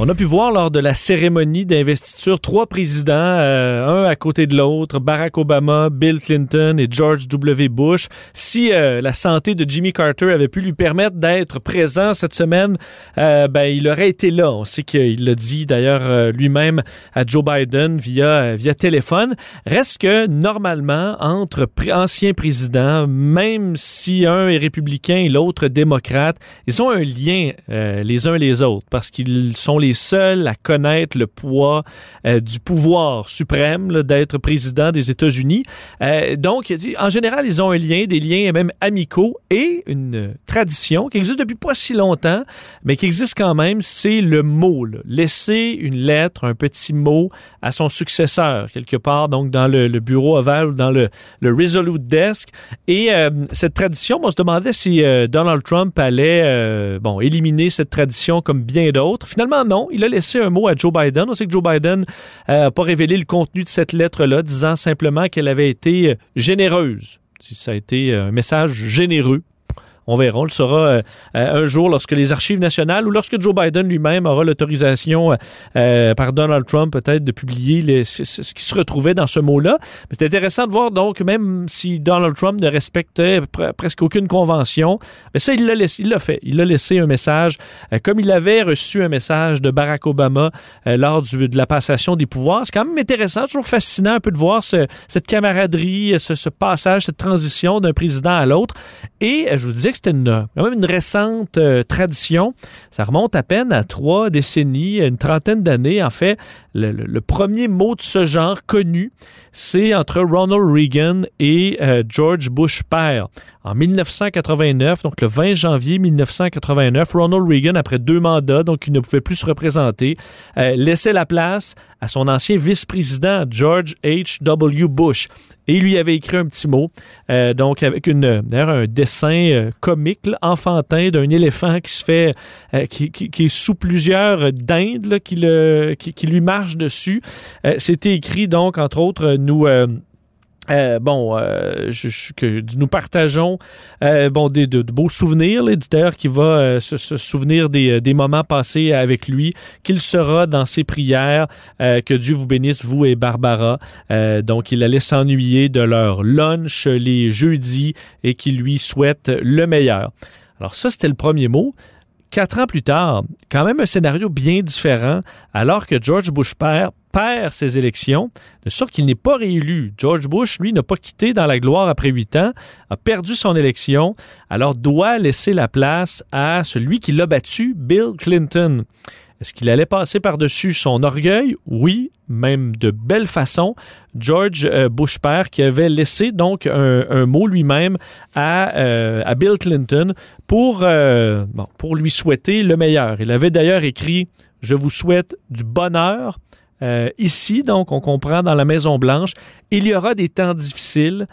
On a pu voir lors de la cérémonie d'investiture trois présidents, euh, un à côté de l'autre, Barack Obama, Bill Clinton et George W. Bush. Si euh, la santé de Jimmy Carter avait pu lui permettre d'être présent cette semaine, euh, ben, il aurait été là. On sait qu'il l'a dit d'ailleurs lui-même à Joe Biden via, via téléphone. Reste que normalement, entre anciens présidents, même si un est républicain et l'autre démocrate, ils ont un lien les uns les autres parce qu'ils sont les seuls à connaître le poids euh, du pouvoir suprême d'être président des États-Unis. Euh, donc, en général, ils ont un lien, des liens même amicaux et une tradition qui existe depuis pas si longtemps, mais qui existe quand même, c'est le mot. Laisser une lettre, un petit mot à son successeur, quelque part, donc dans le, bureau ovale ou dans le, le Resolute Desk. Et euh, cette tradition, on se demandait si Donald Trump allait bon, éliminer cette tradition comme bien d'autres. Finalement, non. Il a laissé un mot à Joe Biden. On sait que Joe Biden n'a pas révélé le contenu de cette lettre-là, disant simplement qu'elle avait été euh, généreuse. Si ça a été euh, un message généreux. On verra, on le saura euh, euh, un jour lorsque les archives nationales ou lorsque Joe Biden lui-même aura l'autorisation euh, par Donald Trump peut-être de publier ce, qui se retrouvait dans ce mot-là. C'est intéressant de voir donc, même si Donald Trump ne respectait pre- presque aucune convention, mais ça, il l'a fait. Il a laissé un message, comme il avait reçu un message de Barack Obama lors de la passation des pouvoirs. C'est quand même intéressant, toujours fascinant un peu de voir ce- cette camaraderie, ce, ce passage, cette transition d'un président à l'autre. Et je vous disais que c'était une, quand même une récente euh, tradition. Ça remonte à peine à trois décennies, une trentaine d'années. En fait, le, premier mot de ce genre connu, c'est entre Ronald Reagan et euh, George Bush père. En 1989, donc le 20 janvier 1989, Ronald Reagan, après deux mandats, donc il ne pouvait plus se représenter, euh, laissait la place à son ancien vice-président George H.W. Bush. Et il lui avait écrit un petit mot, euh, donc avec une, un dessin euh, comique, enfantin, d'un éléphant qui se fait, qui, est sous plusieurs dindes qui, lui marchent dessus. C'était écrit donc, entre autres, nous. Euh, bon, euh, je- que nous partageons euh, bon, des, de, de beaux souvenirs. L'éditeur qui va euh, se, se souvenir des, des moments passés avec lui, qu'il sera dans ses prières. Que Dieu vous bénisse, vous et Barbara. Donc, il allait s'ennuyer de leur lunch les jeudis et qu'il lui souhaite le meilleur. Alors, ça, c'était le premier mot. Quatre ans plus tard, quand même un scénario bien différent, alors que George Bush perd ses élections, de sorte qu'il n'est pas réélu. George Bush, lui, n'a pas quitté dans la gloire après huit ans, a perdu son élection, alors doit laisser la place à celui qui l'a battu, Bill Clinton. Est-ce qu'il allait passer par-dessus son orgueil? Oui, même de belle façon. George euh, Bush père qui avait laissé donc un, mot lui-même à, euh, Bill Clinton pour, euh, pour lui souhaiter le meilleur. Il avait d'ailleurs écrit Je vous souhaite du bonheur. Ici, donc, on comprend dans la Maison-Blanche, il y aura des temps difficiles,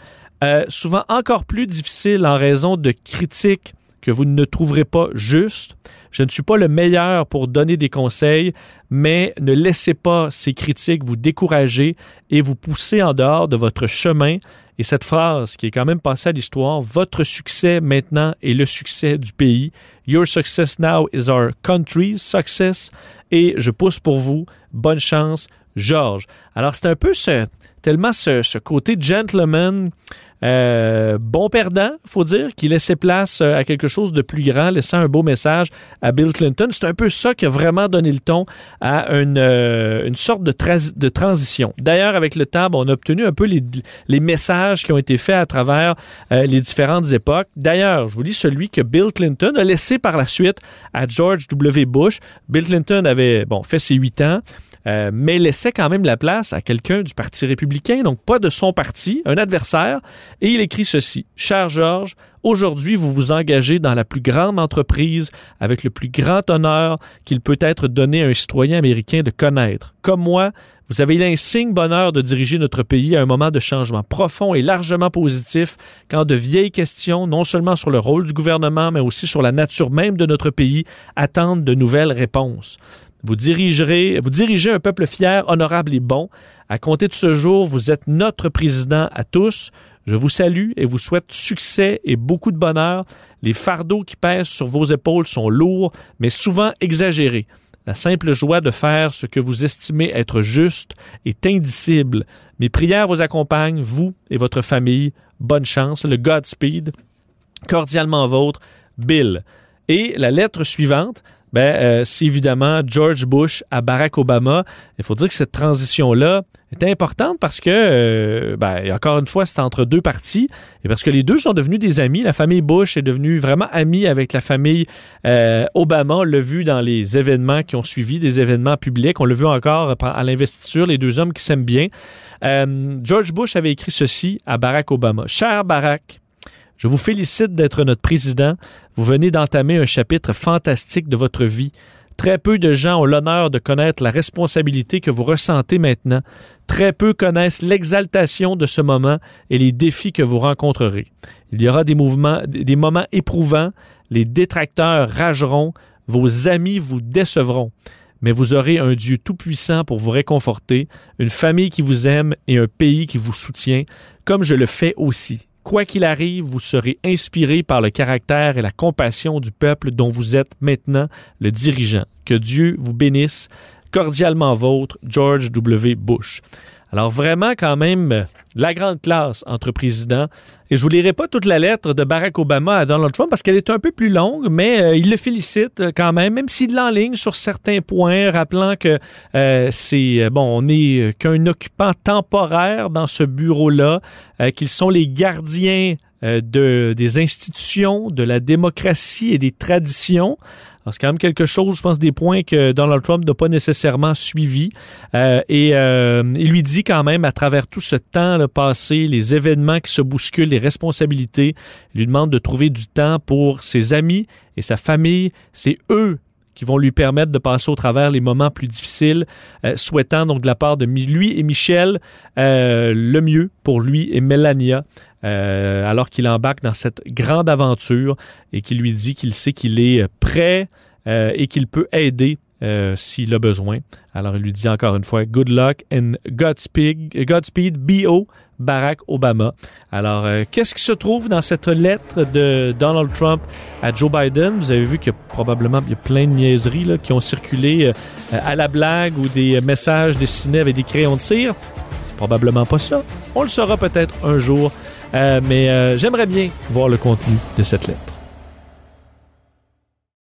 souvent encore plus difficiles en raison de critiques que vous ne trouverez pas justes. Je ne suis pas le meilleur pour donner des conseils, mais ne laissez pas ces critiques vous décourager et vous pousser en dehors de votre chemin. Et cette phrase qui est quand même passée à l'histoire, votre succès maintenant est le succès du pays. Your success now is our country's success. Et je pousse pour vous. Bonne chance, George. Alors c'est un peu tellement ce, ce côté gentleman euh, bon perdant, faut dire, qui laissait place euh, à quelque chose de plus grand, laissant un beau message à Bill Clinton. C'est un peu ça qui a vraiment donné le ton à une, euh, une sorte de, transition. D'ailleurs, avec le temps, on a obtenu un peu les, messages qui ont été faits à travers les différentes époques. D'ailleurs, je vous lis celui que Bill Clinton a laissé par la suite à George W. Bush. Bill Clinton avait bon, fait ses huit ans. Euh, mais laissait quand même la place à quelqu'un du Parti républicain, donc pas de son parti, un adversaire, et il écrit ceci. Cher Georges, aujourd'hui vous vous engagez dans la plus grande entreprise avec le plus grand honneur qu'il peut être donné à un citoyen américain de connaître. Comme moi, vous avez l'insigne bonheur de diriger notre pays à un moment de changement profond et largement positif quand de vieilles questions, non seulement sur le rôle du gouvernement, mais aussi sur la nature même de notre pays, attendent de nouvelles réponses. Vous dirigez un peuple fier, honorable et bon. À compter de ce jour, vous êtes notre président à tous. Je vous salue et vous souhaite succès et beaucoup de bonheur. Les fardeaux qui pèsent sur vos épaules sont lourds, mais souvent exagérés. La simple joie de faire ce que vous estimez être juste est indicible. Mes prières vous accompagnent, vous et votre famille. Bonne chance. Le Godspeed. Cordialement vôtre, Bill. Et la lettre suivante, ben, euh, c'est évidemment George Bush à Barack Obama. Il faut dire que cette transition-là est importante parce que, euh, ben, encore une fois, c'est entre deux parties et parce que les deux sont devenus des amis. La famille Bush est devenue vraiment amie avec la famille euh, Obama. On l'a vu dans les événements qui ont suivi, des événements publics. On l'a vu encore à l'investiture, les deux hommes qui s'aiment bien. George Bush avait écrit ceci à Barack Obama. Cher Barack, je vous félicite d'être notre président. Vous venez d'entamer un chapitre fantastique de votre vie. Très peu de gens ont l'honneur de connaître la responsabilité que vous ressentez maintenant. Très peu connaissent l'exaltation de ce moment et les défis que vous rencontrerez. Il y aura des mouvements, des moments éprouvants. Les détracteurs rageront. Vos amis vous décevront. Mais vous aurez un Dieu tout-puissant pour vous réconforter, une famille qui vous aime et un pays qui vous soutient, comme je le fais aussi. Quoi qu'il arrive, vous serez inspiré par le caractère et la compassion du peuple dont vous êtes maintenant le dirigeant. Que Dieu vous bénisse. Cordialement vôtre, George W. Bush. Alors vraiment quand même la grande classe entre présidents. Et je vous lirai pas toute la lettre de Barack Obama à Donald Trump parce qu'elle est un peu plus longue, mais euh, il le félicite quand même, même s'il l'enligne sur certains points, rappelant que euh, c'est euh, bon, on n'est qu'un occupant temporaire dans ce bureau-là, qu'ils sont les gardiens de, des institutions, de la démocratie et des traditions c'est quand même quelque chose, je pense, des points que Donald Trump n'a pas nécessairement suivi. Euh, et euh, il lui dit quand même, à travers tout ce temps le passé, les événements qui se bousculent, les responsabilités, il lui demande de trouver du temps pour ses amis et sa famille. C'est eux qui vont lui permettre de passer au travers les moments plus difficiles, euh, souhaitant donc de la part de lui et Michel le mieux pour lui et Melania. Euh, alors qu'il embarque dans cette grande aventure et qu'il lui dit qu'il sait qu'il est prêt euh, et qu'il peut aider euh, s'il a besoin. Alors il lui dit encore une fois Good luck and Godspeed, Godspeed BO Barack Obama. Alors qu'est-ce qui se trouve dans cette lettre de Donald Trump à Joe Biden? Vous avez vu qu'il y a probablement il y a plein de niaiseries là, qui ont circulé à la blague ou des messages dessinés avec des crayons de cire. C'est probablement pas ça. On le saura peut-être un jour. Euh, mais euh, j'aimerais bien voir le contenu de cette lettre.